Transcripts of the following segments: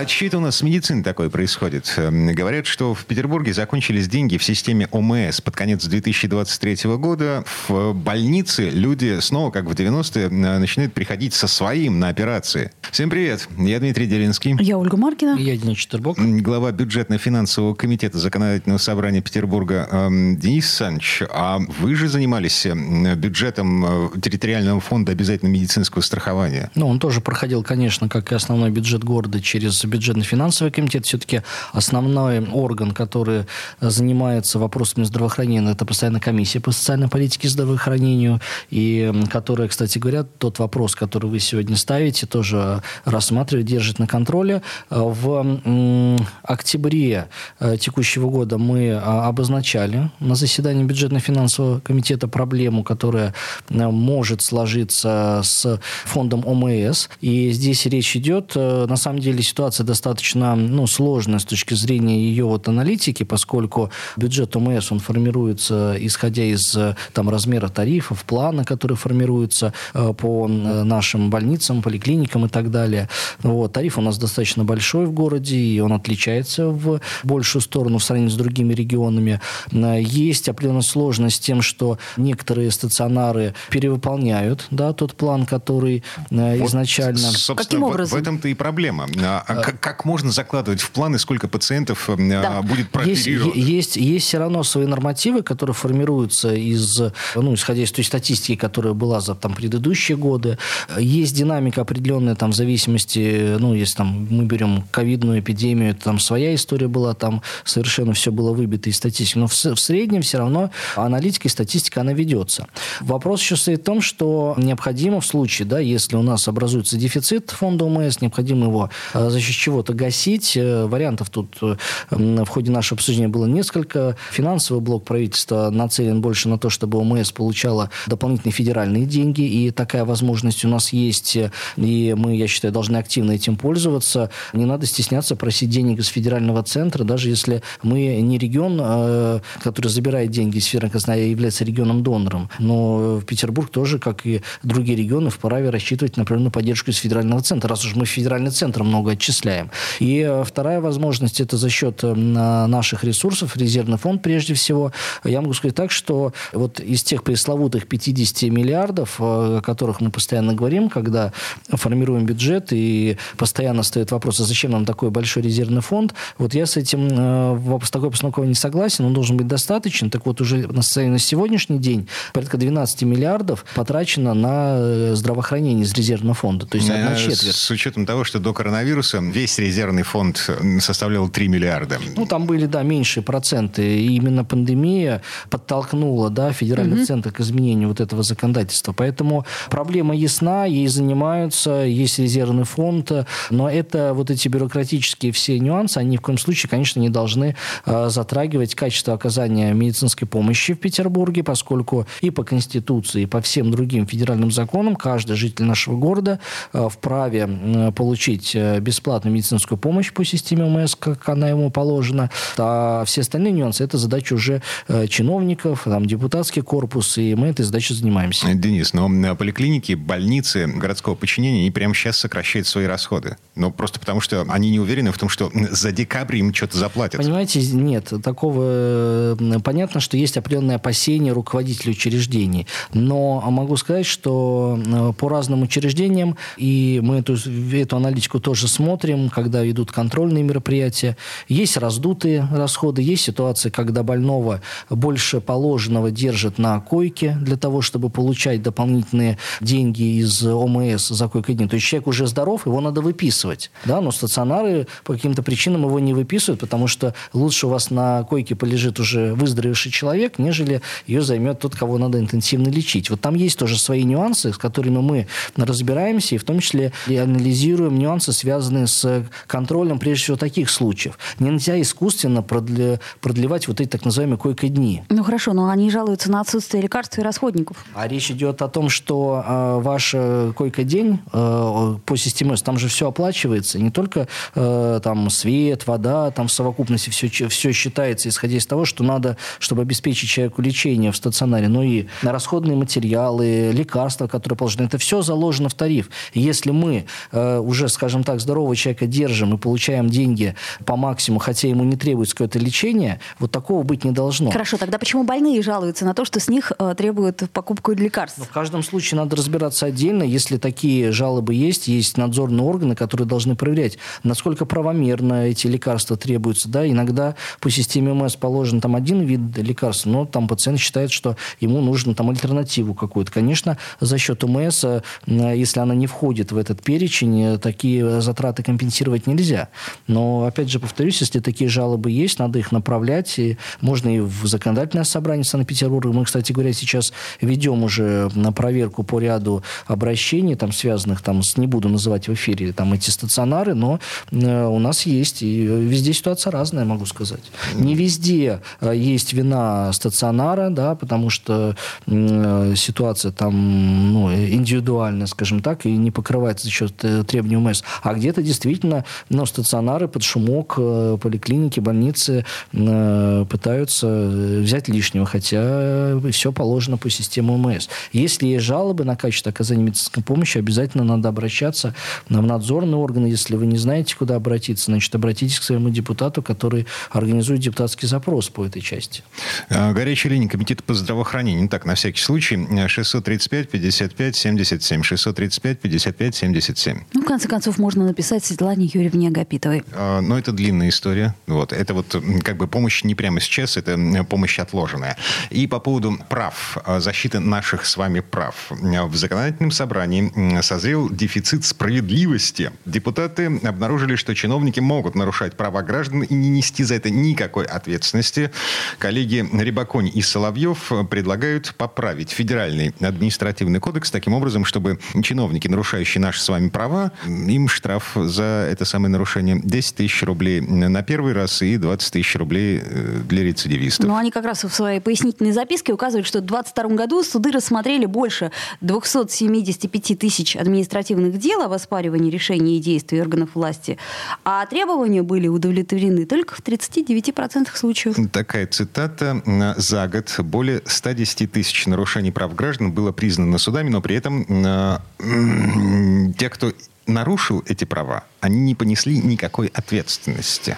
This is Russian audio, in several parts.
А чьи-то у нас с медициной такое происходит. Эм, говорят, что в Петербурге закончились деньги в системе ОМС. Под конец 2023 года в больнице люди снова, как в 90-е, начинают приходить со своим на операции. Всем привет. Я Дмитрий Делинский. Я Ольга Маркина. Я Денис Четербок. Глава бюджетно-финансового комитета Законодательного собрания Петербурга эм, Денис Санч. А вы же занимались бюджетом э, территориального фонда обязательного медицинского страхования. Ну, он тоже проходил, конечно, как и основной бюджет города через бюджетно-финансовый комитет все-таки основной орган, который занимается вопросами здравоохранения, это постоянно комиссия по социальной политике и здравоохранению, и которая, кстати говоря, тот вопрос, который вы сегодня ставите, тоже рассматривает, держит на контроле. В октябре э, текущего года мы обозначали на заседании бюджетно-финансового комитета проблему, которая э, может сложиться с фондом ОМС. И здесь речь идет, э, на самом деле, ситуация ситуация достаточно ну, сложная с точки зрения ее вот аналитики, поскольку бюджет ОМС, он формируется исходя из там, размера тарифов, плана, который формируется э, по э, нашим больницам, поликлиникам и так далее. Вот. Тариф у нас достаточно большой в городе, и он отличается в большую сторону в сравнении с другими регионами. Э, есть определенная сложность с тем, что некоторые стационары перевыполняют да, тот план, который вот, изначально... Каким образом? В, в этом-то и проблема. А, а как, как можно закладывать в планы, сколько пациентов да. будет прооперировано? Есть, есть, есть все равно свои нормативы, которые формируются из, ну, исходя из той статистики, которая была за там, предыдущие годы. Есть динамика определенная там, в зависимости, ну, если там, мы берем ковидную эпидемию, там своя история была, там совершенно все было выбито из статистики. Но в, в среднем все равно аналитика и статистика, она ведется. Вопрос еще стоит в том, что необходимо в случае, да, если у нас образуется дефицит фонда ОМС, необходимо его э, защищать чего-то гасить. Э, вариантов тут э, в ходе нашего обсуждения было несколько. Финансовый блок правительства нацелен больше на то, чтобы ОМС получала дополнительные федеральные деньги, и такая возможность у нас есть, и мы, я считаю, должны активно этим пользоваться. Не надо стесняться просить денег из федерального центра, даже если мы не регион, э, который забирает деньги из федерального казна, а является регионом-донором. Но Петербург тоже, как и другие регионы, вправе рассчитывать на определенную поддержку из федерального центра, раз уж мы в федеральный центр много отчисляем осуществляем. И э, вторая возможность – это за счет э, наших ресурсов, резервный фонд прежде всего. Я могу сказать так, что вот из тех пресловутых 50 миллиардов, э, о которых мы постоянно говорим, когда формируем бюджет, и постоянно стоит вопрос, а зачем нам такой большой резервный фонд, вот я с этим, с такой постановкой не согласен, он должен быть достаточен. Так вот, уже на, на сегодняшний день порядка 12 миллиардов потрачено на здравоохранение из резервного фонда, то есть одна четверть. С учетом того, что до коронавируса весь резервный фонд составлял 3 миллиарда. Ну, там были, да, меньшие проценты. И именно пандемия подтолкнула, да, федеральный угу. центр к изменению вот этого законодательства. Поэтому проблема ясна, ей занимаются, есть резервный фонд, но это вот эти бюрократические все нюансы, они ни в коем случае, конечно, не должны э, затрагивать качество оказания медицинской помощи в Петербурге, поскольку и по Конституции, и по всем другим федеральным законам каждый житель нашего города э, вправе э, получить бесплатную бесплатную медицинскую помощь по системе ОМС, как она ему положена. А все остальные нюансы – это задача уже э, чиновников, там, депутатский корпус, и мы этой задачей занимаемся. Денис, но поликлиники, больницы городского подчинения, они прямо сейчас сокращают свои расходы. Но просто потому, что они не уверены в том, что за декабрь им что-то заплатят. Понимаете, нет. Такого... Понятно, что есть определенные опасения руководителей учреждений. Но могу сказать, что по разным учреждениям, и мы эту, эту аналитику тоже смотрим, смотрим, когда идут контрольные мероприятия. Есть раздутые расходы, есть ситуации, когда больного больше положенного держат на койке для того, чтобы получать дополнительные деньги из ОМС за койкой дни. То есть человек уже здоров, его надо выписывать. Да? Но стационары по каким-то причинам его не выписывают, потому что лучше у вас на койке полежит уже выздоровевший человек, нежели ее займет тот, кого надо интенсивно лечить. Вот там есть тоже свои нюансы, с которыми мы разбираемся, и в том числе и анализируем нюансы, связанные с с контролем, прежде всего, таких случаев. Нельзя искусственно продлевать вот эти так называемые койко-дни. Ну хорошо, но они жалуются на отсутствие лекарств и расходников. А речь идет о том, что э, ваш койко-день э, по системе, там же все оплачивается, не только э, там свет, вода, там в совокупности все, все считается, исходя из того, что надо, чтобы обеспечить человеку лечение в стационаре, но и на расходные материалы, лекарства, которые положены, это все заложено в тариф. Если мы э, уже, скажем так, здорового человека держим и получаем деньги по максимуму, хотя ему не требуется какое-то лечение, вот такого быть не должно. Хорошо, тогда почему больные жалуются на то, что с них э, требуют покупку лекарств? Но в каждом случае надо разбираться отдельно. Если такие жалобы есть, есть надзорные органы, которые должны проверять, насколько правомерно эти лекарства требуются. Да? Иногда по системе МС положен там один вид лекарств, но там пациент считает, что ему нужно там альтернативу какую-то. Конечно, за счет МС, э, если она не входит в этот перечень, э, такие затраты компенсировать нельзя. Но, опять же, повторюсь, если такие жалобы есть, надо их направлять. И можно и в законодательное собрание Санкт-Петербурга. Мы, кстати говоря, сейчас ведем уже на проверку по ряду обращений, там, связанных там, с, не буду называть в эфире, там, эти стационары, но э, у нас есть. И везде ситуация разная, могу сказать. Не везде э, есть вина стационара, да, потому что э, ситуация там ну, индивидуальная, скажем так, и не покрывается за счет э, требований УМС. А где-то действительно ну, стационары под шумок, э, поликлиники, больницы э, пытаются э, взять лишнего, хотя все положено по системе УМС. Если есть жалобы на качество оказания медицинской помощи, обязательно надо обращаться в надзорные органы. Если вы не знаете, куда обратиться, значит, обратитесь к своему депутату, который организует депутатский запрос по этой части. Горячая линия Комитета по здравоохранению. Так, на всякий случай, 635 55 77. 635 55 77. Ну, в конце концов, можно написать Светлане Юрьевне Агапитовой. А, но это длинная история. Вот. Это вот как бы помощь не прямо сейчас, это помощь отложенная. И по поводу прав, а, защиты наших с вами прав. В законодательном собрании созрел дефицит справедливости. Депутаты обнаружили, что чиновники могут нарушать права граждан и не нести за это никакой ответственности. Коллеги Рибаконь и Соловьев предлагают поправить федеральный административный кодекс таким образом, чтобы чиновники, нарушающие наши с вами права, им штраф за это самое нарушение 10 тысяч рублей на первый раз и 20 тысяч рублей э, для рецидивистов. Ну, они как раз в своей пояснительной записке указывают, что в 2022 году суды рассмотрели больше 275 тысяч административных дел о воспаривании решений и действий органов власти, а требования были удовлетворены только в 39% случаев. Такая цитата. За год более 110 тысяч нарушений прав граждан было признано судами, но при этом э, те, кто нарушил эти права, они не понесли никакой ответственности.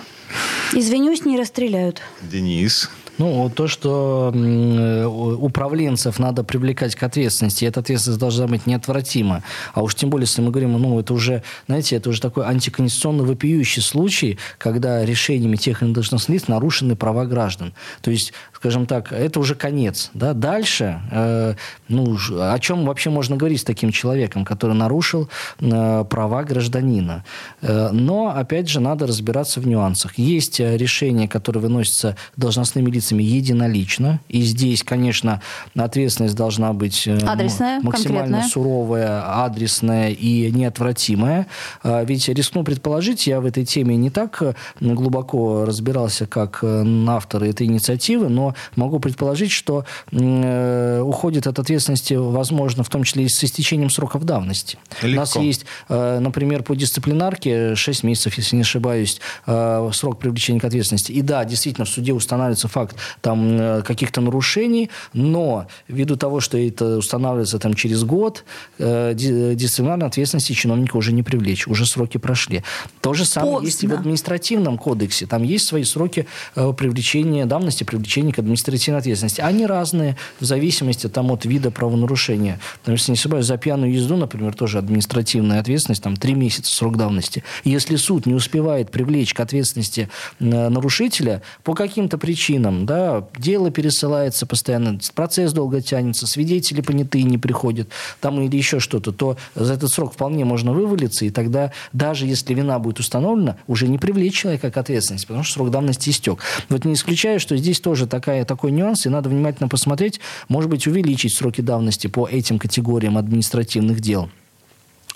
Извинюсь, не расстреляют. Денис. Ну, то, что э, управленцев надо привлекать к ответственности, эта ответственность должна быть неотвратима. А уж тем более, если мы говорим, ну, это уже, знаете, это уже такой антиконституционно вопиющий случай, когда решениями тех или иных должностных лиц нарушены права граждан. То есть, скажем так, это уже конец. Да? Дальше, э, ну, о чем вообще можно говорить с таким человеком, который нарушил э, права гражданина? Э, но, опять же, надо разбираться в нюансах. Есть э, решения, которые выносятся должностными лицами единолично. И здесь, конечно, ответственность должна быть э, адресная, максимально конкретная. суровая, адресная и неотвратимая. А, ведь рискну предположить, я в этой теме не так э, глубоко разбирался, как э, авторы этой инициативы, но могу предположить, что уходит от ответственности, возможно, в том числе и с истечением сроков давности. Легко. У нас есть, например, по дисциплинарке 6 месяцев, если не ошибаюсь, срок привлечения к ответственности. И да, действительно, в суде устанавливается факт факт там э, каких-то нарушений, но ввиду того, что это устанавливается там через год, э, дисциплинарной ответственности чиновника уже не привлечь, уже сроки прошли. То же самое Поздно. есть и в административном кодексе. Там есть свои сроки э, привлечения, давности привлечения к административной ответственности. Они разные в зависимости там, от вида правонарушения. Потому что, не ошибаюсь, за пьяную езду, например, тоже административная ответственность, там, три месяца срок давности. Если суд не успевает привлечь к ответственности нарушителя по каким-то причинам, да, дело пересылается постоянно, процесс долго тянется, свидетели понятые не приходят, там или еще что-то, то за этот срок вполне можно вывалиться, и тогда даже если вина будет установлена, уже не привлечь человека к ответственности, потому что срок давности истек. Вот не исключаю, что здесь тоже такая, такой нюанс, и надо внимательно посмотреть, может быть, увеличить сроки давности по этим категориям административных дел.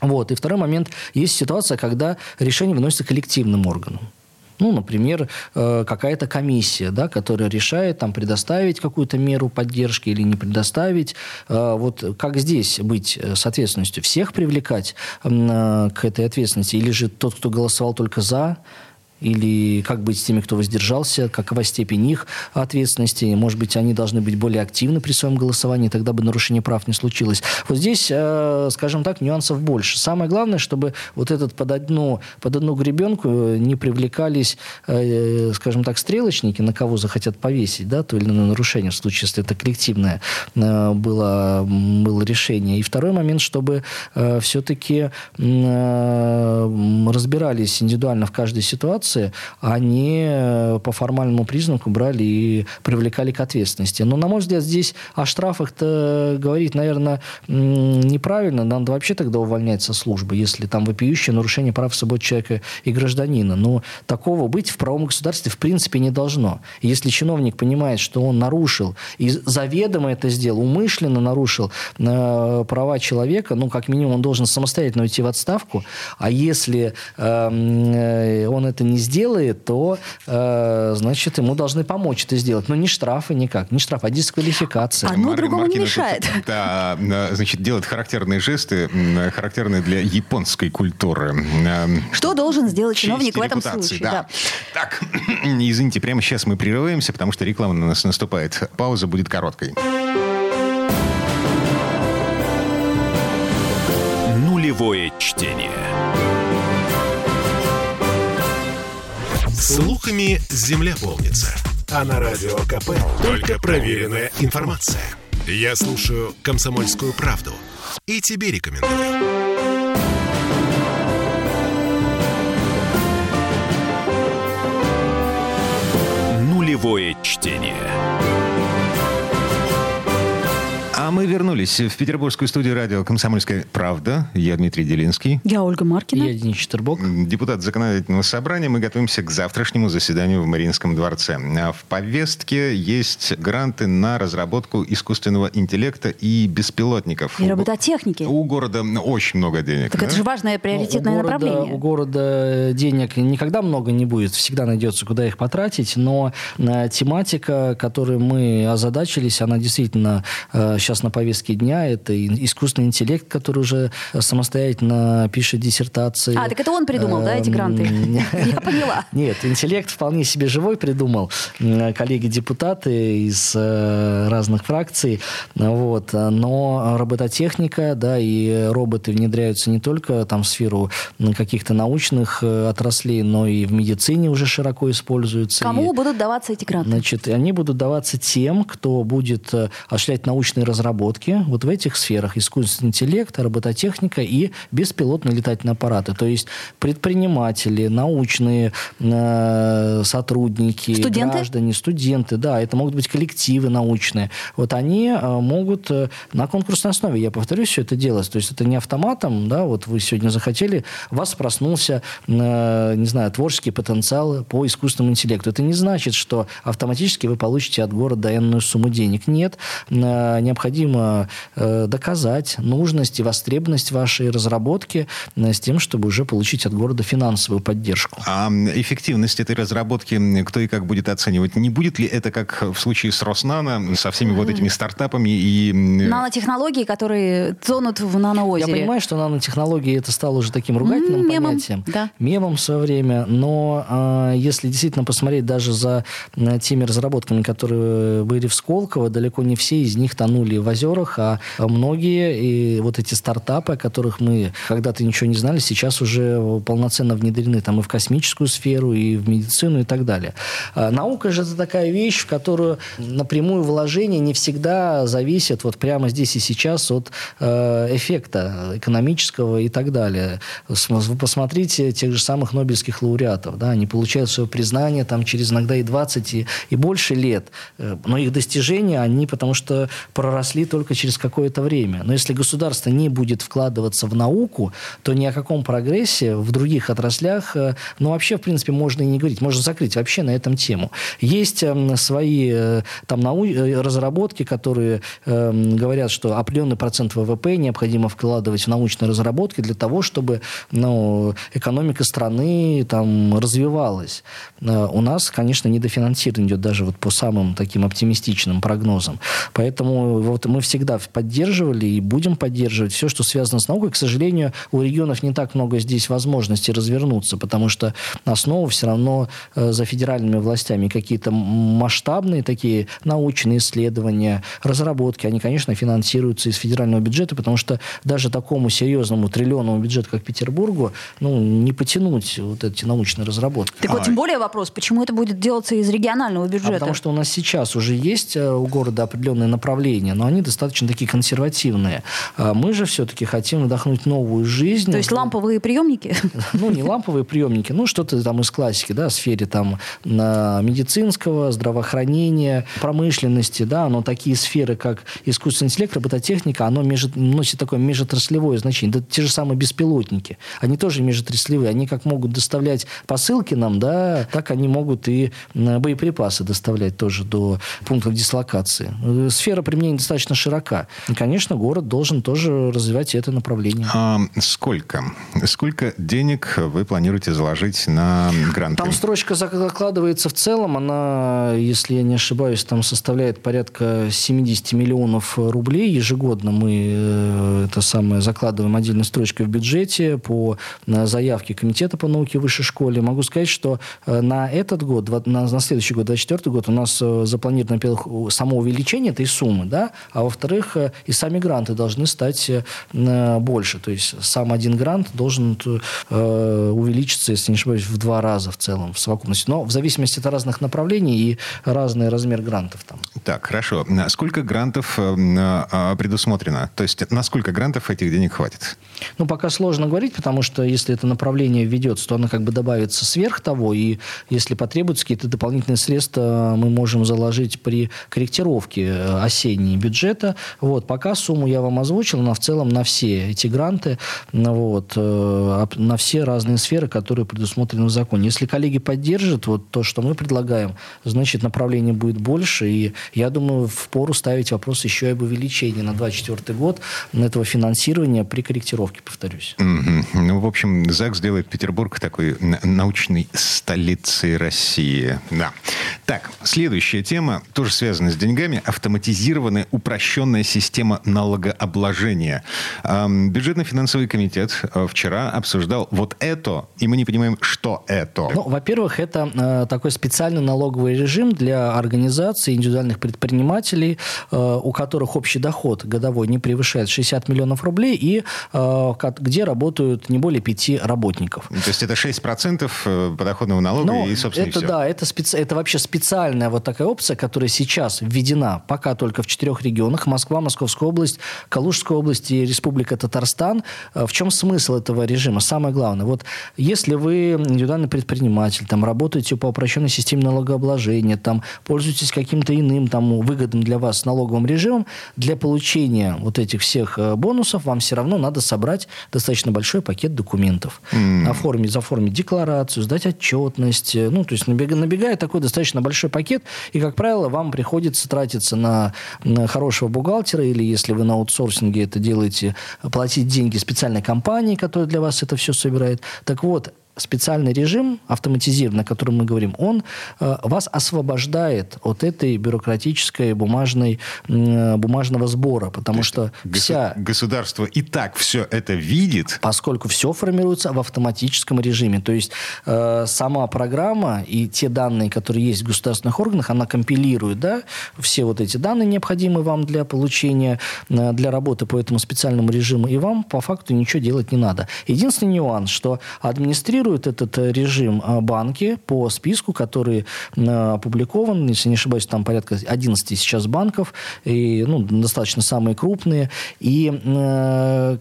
Вот. И второй момент. Есть ситуация, когда решение выносится коллективным органом. Ну, например, э, какая-то комиссия, да, которая решает там, предоставить какую-то меру поддержки или не предоставить. Э, вот как здесь быть э, с ответственностью? Всех привлекать к этой ответственности? Или же тот, кто голосовал только за, или как быть с теми, кто воздержался, какова степень их ответственности, может быть, они должны быть более активны при своем голосовании, тогда бы нарушение прав не случилось. Вот здесь, э, скажем так, нюансов больше. Самое главное, чтобы вот этот под одну, под одну гребенку не привлекались, э, скажем так, стрелочники, на кого захотят повесить, да, то или иное нарушение, в случае, если это коллективное э, было, было решение. И второй момент, чтобы все-таки разбирались индивидуально в каждой ситуации, ситуации они э, по формальному признаку брали и привлекали к ответственности. Но, на мой взгляд, здесь о штрафах-то говорить, наверное, неправильно. Надо вообще тогда увольнять со службы, если там вопиющее нарушение прав свобод человека и гражданина. Но такого быть в правом государстве в принципе не должно. Если чиновник понимает, что он нарушил и заведомо это сделал, умышленно нарушил э, права человека, ну, как минимум, он должен самостоятельно уйти в отставку. А если эм, э, он это не не сделает, то, э, значит, ему должны помочь это сделать. Но не штрафы никак, не штраф, а дисквалификация. Одно Марк, другому Маркина не мешает. Тут, да, значит, делает характерные жесты, характерные для японской культуры. Что должен сделать чиновник в этом случае? Да. Да. Так, извините, прямо сейчас мы прерываемся, потому что реклама на нас наступает. Пауза будет короткой. Нулевое чтение. Слухами земля полнится. А на радио КП только проверенная информация. Я слушаю «Комсомольскую правду» и тебе рекомендую. Нулевое мы вернулись в петербургскую студию радио «Комсомольская правда». Я Дмитрий Делинский. Я Ольга Маркина. Я Денис Четербок. Депутат законодательного собрания. Мы готовимся к завтрашнему заседанию в Мариинском дворце. А в повестке есть гранты на разработку искусственного интеллекта и беспилотников. И робототехники. У города очень много денег. Так да? это же важное приоритетное у города, направление. У города денег никогда много не будет. Всегда найдется, куда их потратить. Но э, тематика, которой мы озадачились, она действительно э, сейчас на повестке дня. Это искусственный интеллект, который уже самостоятельно пишет диссертации. А, так это он придумал, да, эти гранты? Я поняла. Нет, интеллект вполне себе живой придумал. Коллеги-депутаты из э, разных фракций. Вот. Но робототехника, да, и роботы внедряются не только там в сферу каких-то научных э, отраслей, но и в медицине уже широко используются. Кому и, будут даваться эти гранты? Значит, они будут даваться тем, кто будет э, осуществлять научные разработки разработки вот в этих сферах искусственный интеллект, робототехника и беспилотные летательные аппараты. То есть предприниматели, научные э, сотрудники, студенты? граждане, студенты, да, это могут быть коллективы научные. Вот они э, могут э, на конкурсной основе, я повторюсь, все это делать. То есть это не автоматом, да, вот вы сегодня захотели, у вас проснулся, э, не знаю, творческий потенциал по искусственному интеллекту. Это не значит, что автоматически вы получите от города энную сумму денег. Нет, э, необходимо необходимо э, доказать нужность и востребованность вашей разработки э, с тем, чтобы уже получить от города финансовую поддержку. А эффективность этой разработки кто и как будет оценивать? Не будет ли это как в случае с Роснано, со всеми вот этими стартапами и... Нанотехнологии, которые тонут в наноозере. Я понимаю, что нанотехнологии это стало уже таким ругательным Мемом, понятием. Да. Мемом в свое время. Но э, если действительно посмотреть даже за э, теми разработками, которые были в Сколково, далеко не все из них тонули в озерах, а многие и вот эти стартапы, о которых мы когда-то ничего не знали, сейчас уже полноценно внедрены там и в космическую сферу, и в медицину, и так далее. А наука же это такая вещь, в которую напрямую вложение не всегда зависит вот прямо здесь и сейчас от э, эффекта экономического и так далее. Вы посмотрите тех же самых нобелевских лауреатов, да, они получают свое признание там через иногда и 20 и, и больше лет, э, но их достижения, они потому что проросли только через какое-то время. Но если государство не будет вкладываться в науку, то ни о каком прогрессе в других отраслях, э, ну, вообще, в принципе, можно и не говорить. Можно закрыть вообще на этом тему. Есть эм, свои э, там нау... Э, разработки, которые э, говорят, что определенный процент ВВП необходимо вкладывать в научные разработки для того, чтобы ну, экономика страны там развивалась. У нас, конечно, недофинансирование идет даже вот по самым таким оптимистичным прогнозам. Поэтому вот мы всегда поддерживали и будем поддерживать все, что связано с наукой. К сожалению, у регионов не так много здесь возможностей развернуться, потому что основа все равно э, за федеральными властями. Какие-то масштабные такие научные исследования, разработки, они, конечно, финансируются из федерального бюджета, потому что даже такому серьезному триллионному бюджету, как Петербургу, ну, не потянуть вот эти научные разработки. Так вот, тем более вопрос, почему это будет делаться из регионального бюджета? А потому что у нас сейчас уже есть э, у города определенные направления, но они достаточно такие консервативные. А мы же все-таки хотим вдохнуть новую жизнь. То есть ламповые приемники? Ну, не ламповые приемники, ну, что-то там из классики, да, в сфере там медицинского, здравоохранения, промышленности, да, но такие сферы, как искусственный интеллект, робототехника, оно между, носит такое межотраслевое значение. Да, те же самые беспилотники, они тоже межотраслевые, они как могут доставлять посылки нам, да, так они могут и боеприпасы доставлять тоже до пунктов дислокации. Сфера применения достаточно широка. И, конечно, город должен тоже развивать это направление. А сколько? Сколько денег вы планируете заложить на гранты? Там строчка закладывается в целом, она, если я не ошибаюсь, там составляет порядка 70 миллионов рублей ежегодно. Мы э, это самое закладываем отдельной строчкой в бюджете по заявке Комитета по науке в высшей школе. Могу сказать, что э, на этот год, на, на следующий год, 2024 год, у нас э, запланировано, во-первых, само увеличение этой суммы, да, а во-вторых, и сами гранты должны стать больше. То есть сам один грант должен увеличиться, если не ошибаюсь, в два раза в целом, в совокупности. Но в зависимости от разных направлений и разный размер грантов там. Так, хорошо. Сколько грантов предусмотрено? То есть на сколько грантов этих денег хватит? Ну, пока сложно говорить, потому что если это направление введется, то оно как бы добавится сверх того, и если потребуются какие-то дополнительные средства, мы можем заложить при корректировке э, осенней бюджета. Вот, пока сумму я вам озвучил, но в целом на все эти гранты, вот, э, на все разные сферы, которые предусмотрены в законе. Если коллеги поддержат вот то, что мы предлагаем, значит, направление будет больше, и я думаю, в пору ставить вопрос еще и об увеличении на 2024 год этого финансирования при корректировке, повторюсь. Mm-hmm. Ну, в общем, ЗАГС делает Петербург такой научной столицей России. Да. Так, следующая тема, тоже связана с деньгами. Автоматизированная упрощенная система налогообложения. Бюджетно-финансовый комитет э, вчера обсуждал вот это, и мы не понимаем, что это. Ну, во-первых, это э, такой специальный налоговый режим для организаций, индивидуальных предпринимателей, э, у которых общий доход годовой не превышает 60 миллионов рублей и где работают не более пяти работников. То есть это 6% э, подоходного налога Но и, собственно, это, все. Да, это, специ... это вообще специальная вот такая опция, которая сейчас введена пока только в четырех регионах. Москва, Московская область, Калужская область и Республика Татарстан. В чем смысл этого режима? Самое главное. Вот если вы индивидуальный предприниматель, там, работаете по упрощенной системе налогообложения, там, пользуетесь каким-то иным там, выгодным для вас налоговым режимом, для получения вот этих всех э, бонусов вам все равно надо собрать достаточно большой пакет документов. Mm. Оформить, заформить декларацию, сдать отчетность. Э, ну, то есть набегает, такой достаточно большой пакет, и, как правило, вам приходится тратиться на, на хорошего бухгалтера, или если вы на аутсорсинге это делаете, платить деньги специальной компании, которая для вас это все собирает. Так вот, специальный режим автоматизированный, о котором мы говорим, он э, вас освобождает от этой бюрократической бумажной, э, бумажного сбора, потому что гос- вся... Государство и так все это видит. Поскольку все формируется в автоматическом режиме. То есть э, сама программа и те данные, которые есть в государственных органах, она компилирует да, все вот эти данные, необходимые вам для получения, э, для работы по этому специальному режиму, и вам по факту ничего делать не надо. Единственный нюанс, что администрировать контролируют этот режим банки по списку, который опубликован. Если не ошибаюсь, там порядка 11 сейчас банков, и, ну, достаточно самые крупные. И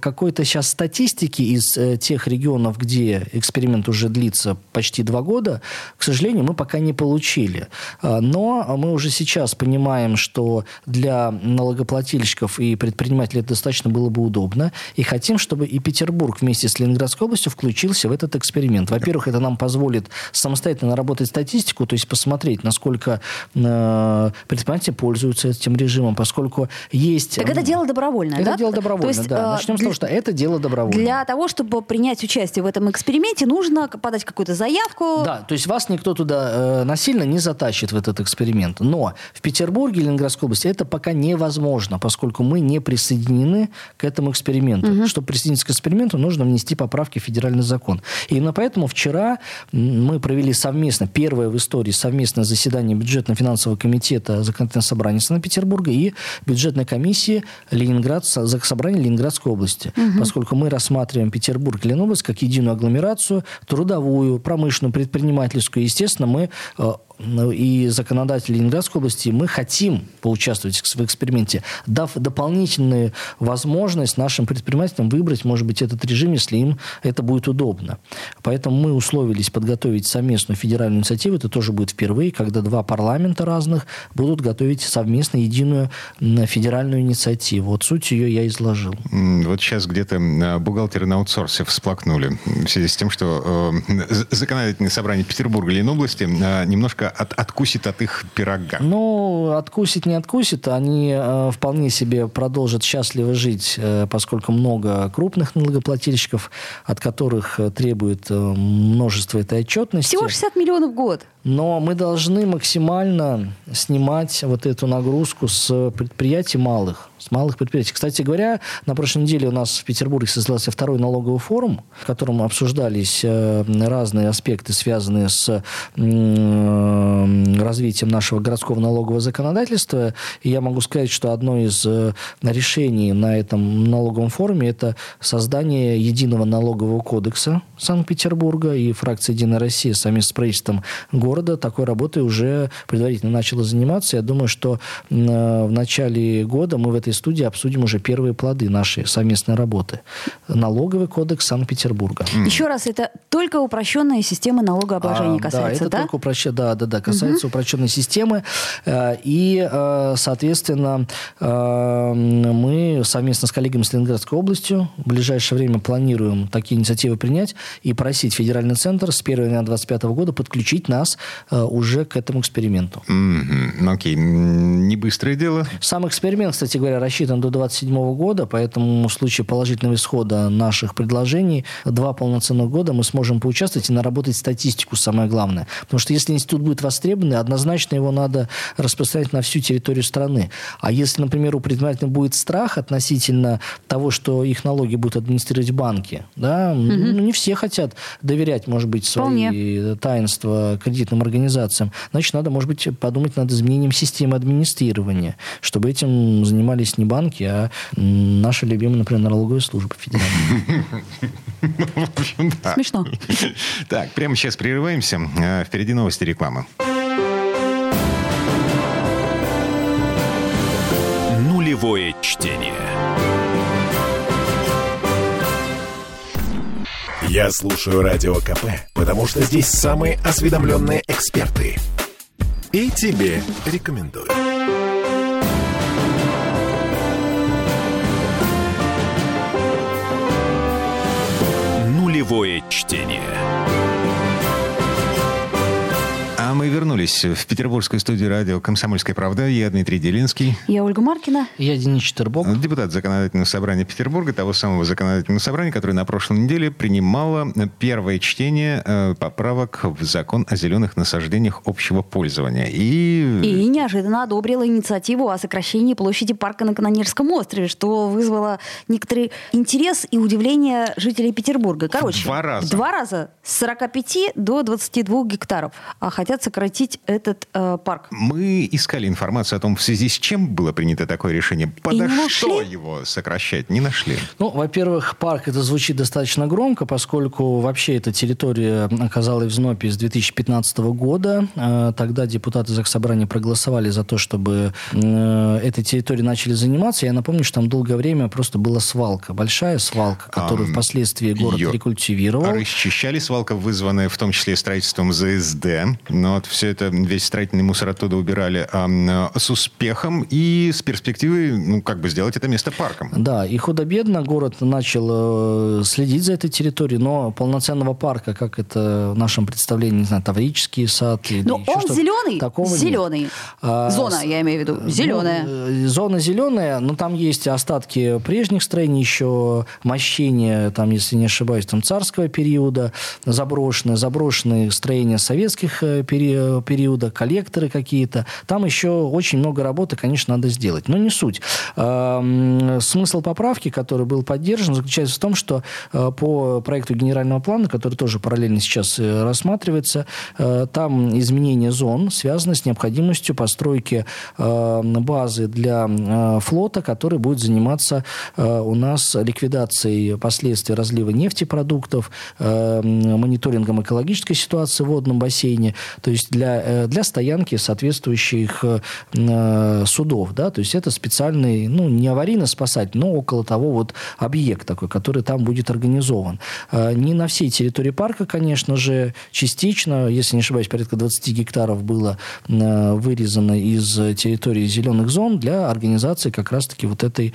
какой-то сейчас статистики из тех регионов, где эксперимент уже длится почти два года, к сожалению, мы пока не получили. Но мы уже сейчас понимаем, что для налогоплательщиков и предпринимателей это достаточно было бы удобно. И хотим, чтобы и Петербург вместе с Ленинградской областью включился в этот эксперимент. Во-первых, это нам позволит самостоятельно наработать статистику, то есть посмотреть, насколько э, предприниматели пользуются этим режимом, поскольку есть... Так это дело добровольное, это да? дело добровольное, есть, да. Э, Начнем для, с того, что это дело добровольное. Для того, чтобы принять участие в этом эксперименте, нужно подать какую-то заявку. Да, то есть вас никто туда э, насильно не затащит в этот эксперимент. Но в Петербурге, Ленинградской области это пока невозможно, поскольку мы не присоединены к этому эксперименту. Угу. Чтобы присоединиться к эксперименту, нужно внести поправки в федеральный закон. И именно поэтому вчера мы провели совместно, первое в истории совместное заседание бюджетно-финансового комитета законодательного собрания Санкт-Петербурга и бюджетной комиссии Ленинград, собрания Ленинградской области. Угу. Поскольку мы рассматриваем Петербург и Ленобласть как единую агломерацию, трудовую, промышленную, предпринимательскую. Естественно, мы э, и законодатели Ленинградской области, мы хотим поучаствовать в эксперименте, дав дополнительную возможность нашим предпринимателям выбрать, может быть, этот режим, если им это будет удобно. Поэтому мы условились подготовить совместную федеральную инициативу. Это тоже будет впервые, когда два парламента разных будут готовить совместно единую федеральную инициативу. Вот суть ее я изложил. Вот сейчас где-то э, бухгалтеры на аутсорсе всплакнули в связи с тем, что э, законодательное собрание Петербурга и Ленобласти э, немножко немножко от, откусит от их пирога? Ну, откусит, не откусит. Они э, вполне себе продолжат счастливо жить, э, поскольку много крупных налогоплательщиков, от которых э, требует э, множество этой отчетности. Всего 60 миллионов в год. Но мы должны максимально снимать вот эту нагрузку с предприятий малых с малых предприятий. Кстати говоря, на прошлой неделе у нас в Петербурге состоялся второй налоговый форум, в котором обсуждались э, разные аспекты, связанные с развитием нашего городского налогового законодательства. И я могу сказать, что одно из э, решений на этом налоговом форуме – это создание единого налогового кодекса Санкт-Петербурга. И фракция «Единая Россия» совместно с правительством города такой работой уже предварительно начала заниматься. Я думаю, что э, в начале года мы в этой студии обсудим уже первые плоды нашей совместной работы. Налоговый кодекс Санкт-Петербурга. Еще раз, это только упрощенная система налогообложения а, касается, да? это только упрощ... да, да, да, касается угу. упрощенной системы. Э, и, э, соответственно, э, мы совместно с коллегами с Ленинградской областью в ближайшее время планируем такие инициативы принять и просить федеральный центр с 1 января 2025 года подключить нас уже к этому эксперименту. Mm-hmm. Окей. Не быстрое дело. Сам эксперимент, кстати говоря, рассчитан до 2027 года, поэтому в случае положительного исхода наших предложений два полноценных года мы сможем поучаствовать и наработать статистику, самое главное. Потому что если институт будет востребован, однозначно его надо распространять на всю территорию страны. А если, например, у предпринимателя будет страх относительно того, что их налоги будут администрировать банки, да, угу. ну, не все хотят доверять, может быть, свои Вполне. таинства кредитным организациям, значит, надо, может быть, подумать над изменением системы администрирования, чтобы этим занимались не банки, а наша любимая, например, налоговая служба федеральная. Смешно. Так, прямо сейчас прерываемся. Э, впереди новости рекламы. Нулевое чтение. Я слушаю Радио КП, потому что здесь самые осведомленные эксперты. И тебе рекомендую. Нулевое чтение мы вернулись в петербургскую студию радио «Комсомольская правда». Я Дмитрий Делинский. Я Ольга Маркина. Я Денис Четербок. Депутат Законодательного собрания Петербурга, того самого Законодательного собрания, которое на прошлой неделе принимало первое чтение э, поправок в закон о зеленых насаждениях общего пользования. И... И неожиданно одобрила инициативу о сокращении площади парка на Канонерском острове, что вызвало некоторый интерес и удивление жителей Петербурга. Короче, в два раза. два раза с 45 до 22 гектаров. А хотят сократить этот э, парк. Мы искали информацию о том, в связи с чем было принято такое решение. Подо что нашли? его сокращать? Не нашли. Ну, во-первых, парк это звучит достаточно громко, поскольку вообще эта территория оказалась в ЗНОПе с 2015 года. Э, Тогда депутаты Заксобрания проголосовали за то, чтобы э, этой территорией начали заниматься. Я напомню, что там долгое время просто была свалка, большая свалка, которую Ам, впоследствии город её рекультивировал. Расчищали свалка, вызванная в том числе строительством ЗСД. Но вот все это, весь строительный мусор оттуда убирали ам, с успехом и с перспективой, ну, как бы сделать это место парком. Да, и худо-бедно город начал э, следить за этой территорией, но полноценного парка, как это в нашем представлении, не знаю, Таврический сад или Но еще он зеленый, такого нет. зеленый. А, Зона, я имею в виду, Ну, зеленая. э, зона зеленая, но там есть остатки прежних строений, еще мощения, там, если не ошибаюсь, там царского периода, заброшенные, заброшенные строения советских э, пери- периода, коллекторы какие-то. Там еще очень много работы, конечно, надо сделать. Но не суть. Смысл поправки, который был поддержан, заключается в том, что э, по проекту генерального плана, который тоже параллельно сейчас э, рассматривается, э, там изменение зон связано с необходимостью постройки базы для флота, который будет заниматься у нас ликвидацией последствий разлива нефтепродуктов, мониторингом экологической ситуации в водном бассейне, то есть для, э, для стоянки соответствующих э, э, судов. Да? То есть это специальный, ну, не аварийно-спасательный, но около того вот объект такой, который там будет организован. Не на всей территории парка, конечно же, частично, если не ошибаюсь, порядка 20 гектаров было вырезано из территории зеленых зон для организации как раз-таки вот этой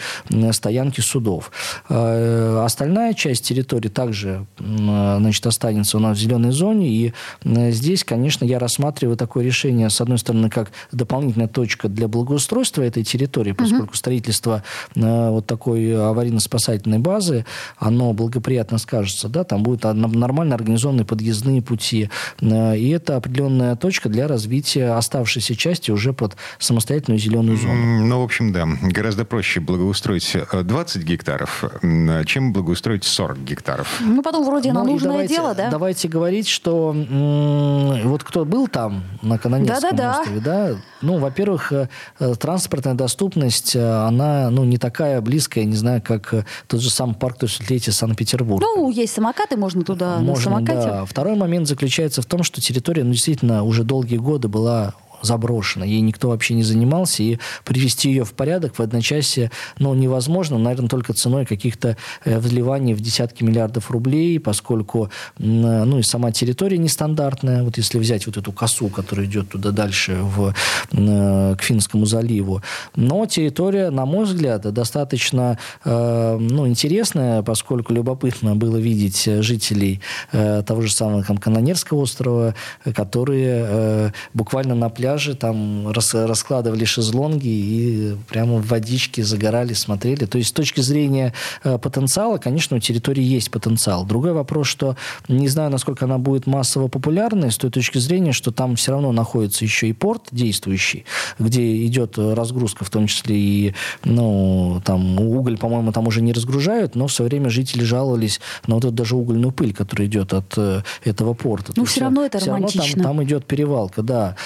стоянки судов. Остальная часть территории также значит, останется у нас в зеленой зоне, и здесь, конечно, я рассматриваю такое решение, с одной стороны, как дополнительная точка для благоустройства этой территории, поскольку строительство э, вот такой аварийно-спасательной базы, оно благоприятно скажется, да, там будут нормально организованы подъездные пути, э, и это определенная точка для развития оставшейся части уже под самостоятельную зеленую зону. Ну, в общем, да, гораздо проще благоустроить э, 20 гектаров, м, чем благоустроить 40 гектаров. Ну, потом вроде на Ну, и нужное давайте, дело, да? Давайте говорить, что м, вот кто был там, на Канонецком Да-да-да. острове, да, ну, во-первых, э, э, транспортная доступность, э, она, ну, не такая близкая, не знаю, как тот же самый парк тысячелетия Санкт-Петербург. Ну, есть самокаты, можно туда на Можно, самокате. да. Второй момент заключается в том, что территория, ну, действительно, уже долгие годы была заброшена, ей никто вообще не занимался, и привести ее в порядок в одночасье, ну, невозможно, наверное, только ценой каких-то э, вливаний в десятки миллиардов рублей, поскольку, э, ну, и сама территория нестандартная, вот если взять вот эту косу, которая идет туда дальше, в, э, к Финскому заливу, но территория, на мой взгляд, достаточно, ну, интересная, поскольку любопытно было видеть жителей того же самого там, Канонерского острова, которые буквально на пляже там рас- раскладывали шезлонги и прямо в водичке загорали, смотрели. То есть с точки зрения э, потенциала, конечно, у территории есть потенциал. Другой вопрос, что не знаю, насколько она будет массово популярной, с той точки зрения, что там все равно находится еще и порт действующий, где идет разгрузка, в том числе и ну, там, уголь, по-моему, там уже не разгружают, но в свое время жители жаловались на вот эту даже угольную пыль, которая идет от э, этого порта. Ну, всё есть, равно это равно романтично. там, там идет перевалка, да.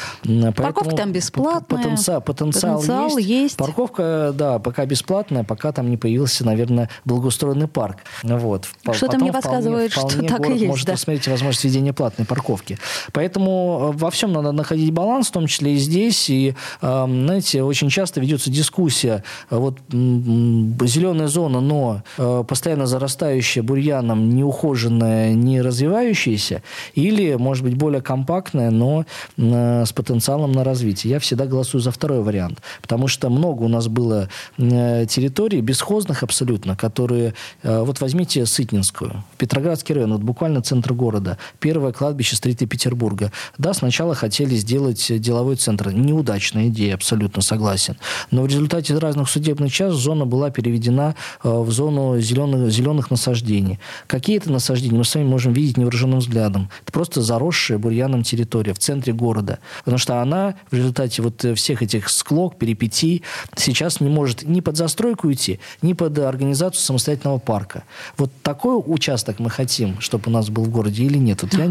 Парковка там бесплатная. Потенциал, потенциал, Потенциал есть. есть. Парковка, да, пока бесплатная, пока там не появился, наверное, благоустроенный парк. Вот. Что-то мне подсказывает, что вполне так и город есть, может да. рассмотреть возможность введения платной парковки. Поэтому э, во всем надо находить баланс, в том числе и здесь. И, э, знаете, очень часто ведется дискуссия. Вот зеленая зона, но э, постоянно зарастающая бурьяном, неухоженная, не развивающаяся, или, может быть, более компактная, но с потенциалом на развитие. Я всегда голосую за второй вариант, потому что много у нас было э, территорий бесхозных абсолютно, которые... э, Вот возьмите Сытнинскую, Петроградский район, вот буквально центр города, первое кладбище строителей Петербурга. Да, сначала хотели сделать деловой центр. Неудачная идея, абсолютно согласен. Но в результате разных судебных час зона была переведена э, в зону зеленых, зеленых насаждений. Какие это насаждения, мы с вами можем видеть невооруженным взглядом. Это просто заросшая бурьяном территория в центре города. Потому что она она в результате вот всех этих склок, перипетий сейчас не может ни под застройку уйти, ни под организацию самостоятельного парка. Вот такой участок мы хотим, чтобы у нас был в городе или нет? Вот я,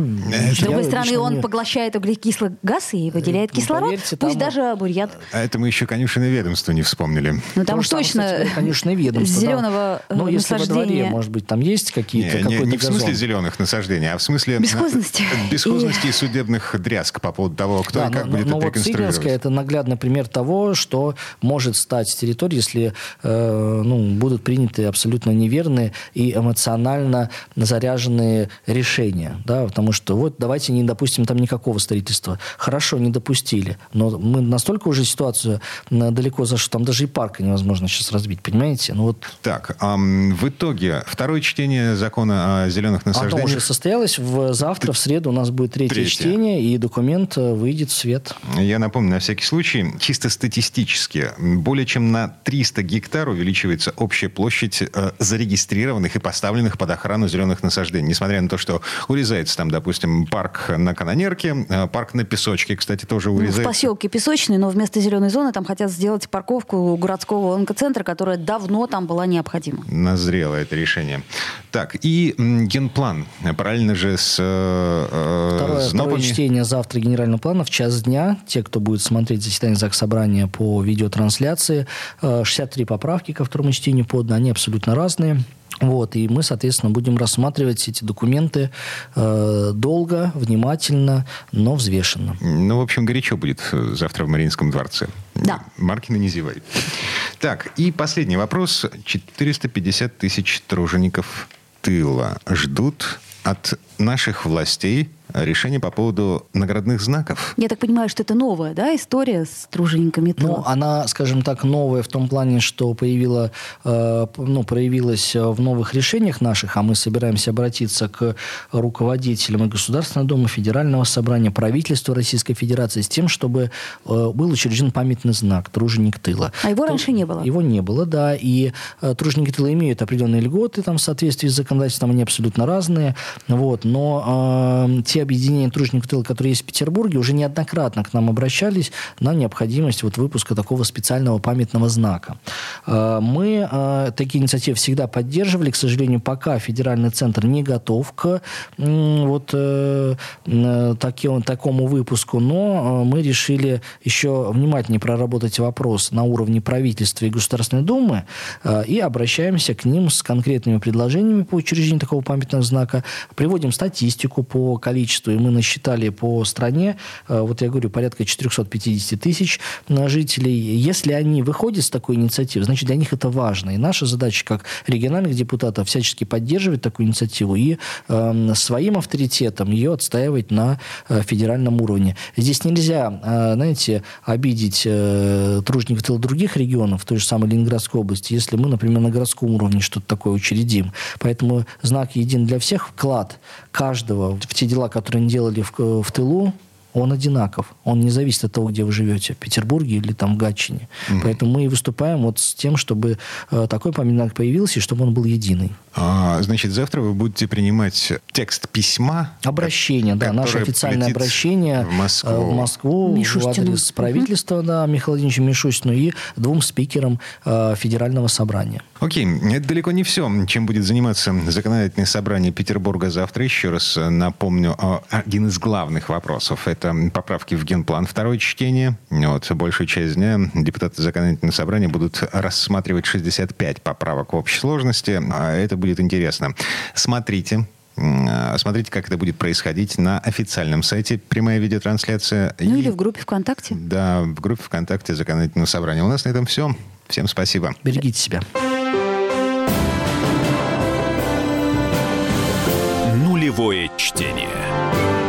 С другой стороны, он не... поглощает углекислый газ и выделяет ну, кислород, поверьте, пусть там... даже бурьян. А это мы еще конюшенное ведомство не вспомнили. Ну там уж точно конюшенное ведомство. Зеленого да. Ну, если во дворе, может быть, там есть какие-то... Не, не, не в смысле зеленых насаждений, а в смысле... Бесхозности. Бесхозности и, и судебных дрязг по поводу того, кто да, и как но, будет но вот реконструировать. это наглядный пример того, что может стать территорией, если э, ну, будут приняты абсолютно неверные и эмоционально заряженные решения. Да, потому что вот давайте не допустим там никакого строительства. Хорошо, не допустили. Но мы настолько уже ситуацию далеко зашли, там даже и парка невозможно сейчас разбить, понимаете? Ну, вот... Так, а в итоге второе чтение закона о зеленых насаждениях... Оно уже состоялось. В, завтра, в среду, у нас будет третье, третье чтение, и документ э, выйдет в свет. Я напомню, на всякий случай, чисто статистически, более чем на 300 гектар увеличивается общая площадь э, зарегистрированных и поставленных под охрану зеленых насаждений. Несмотря на то, что урезается там, допустим, парк на Канонерке, э, парк на Песочке, кстати, тоже урезается. Ну, в поселке Песочный, но вместо зеленой зоны там хотят сделать парковку городского онкоцентра, которая давно там была необходима. Назрело это решение. Так, и генплан. Параллельно же с э, Второе, второе чтение завтра генерального плана в час дня. Те, кто будет смотреть заседание ЗАГС Собрания по видеотрансляции, 63 э, поправки ко второму чтению поданы, они абсолютно разные. Вот, и мы, соответственно, будем рассматривать эти документы э, долго, внимательно, но взвешенно. Ну, в общем, горячо будет э, завтра в Мариинском дворце. Да. Маркина не зевай. Так, и последний вопрос. 450 тысяч тружеников тыла ждут от наших властей решение по поводу наградных знаков. Я так понимаю, что это новая да, история с тружениками тыла? Ну, она, скажем так, новая в том плане, что появила, э, ну, проявилась в новых решениях наших, а мы собираемся обратиться к руководителям и Государственного дома, Федерального собрания, правительства Российской Федерации с тем, чтобы э, был учрежден памятный знак «Труженик тыла». А его раньше не было? Его не было, да. И э, труженики тыла имеют определенные льготы там, в соответствии с законодательством, они абсолютно разные. Вот. Но э, те объединения тружеников тыла, которые есть в Петербурге, уже неоднократно к нам обращались на необходимость вот выпуска такого специального памятного знака. Э, мы э, такие инициативы всегда поддерживали. К сожалению, пока федеральный центр не готов к вот э, такому выпуску, но мы решили еще внимательнее проработать вопрос на уровне правительства и Государственной Думы и обращаемся к ним с конкретными предложениями по учреждению такого памятного знака, приводим статистику по количеству количеству, и мы насчитали по стране, э, вот я говорю, порядка 450 тысяч э, жителей. Если они выходят с такой инициативы, значит, для них это важно. И наша задача, как региональных депутатов, всячески поддерживать такую инициативу и э, своим авторитетом ее отстаивать на э, федеральном уровне. Здесь нельзя, знаете, обидеть э, других регионов, той же самой Ленинградской области, если мы, например, на городском уровне что-то такое учредим. Поэтому знак един для всех, вклад каждого в те дела, которые они делали в, в тылу, он одинаков. Он не зависит от того, где вы живете, в Петербурге или там в Гатчине. Mm-hmm. Поэтому мы и выступаем вот с тем, чтобы э, такой памятник появился, и чтобы он был единый. А, значит, завтра вы будете принимать текст письма? Обращение, да, наше официальное обращение в Москву, э, в, Москву, в адрес правительства, mm-hmm. да, Михаила Владимировича Мишустину и двум спикерам э, Федерального собрания. Окей, это далеко не все, чем будет заниматься законодательное собрание Петербурга завтра. Еще раз напомню, один из главных вопросов – это это поправки в генплан, второе чтение. Вот, большую часть дня депутаты законодательного собрания будут рассматривать 65 поправок в общей сложности. А это будет интересно. Смотрите, Смотрите, как это будет происходить на официальном сайте «Прямая видеотрансляция». Ну и, или в группе ВКонтакте. Да, в группе ВКонтакте Законодательного собрания. У нас на этом все. Всем спасибо. Берегите себя. Нулевое чтение.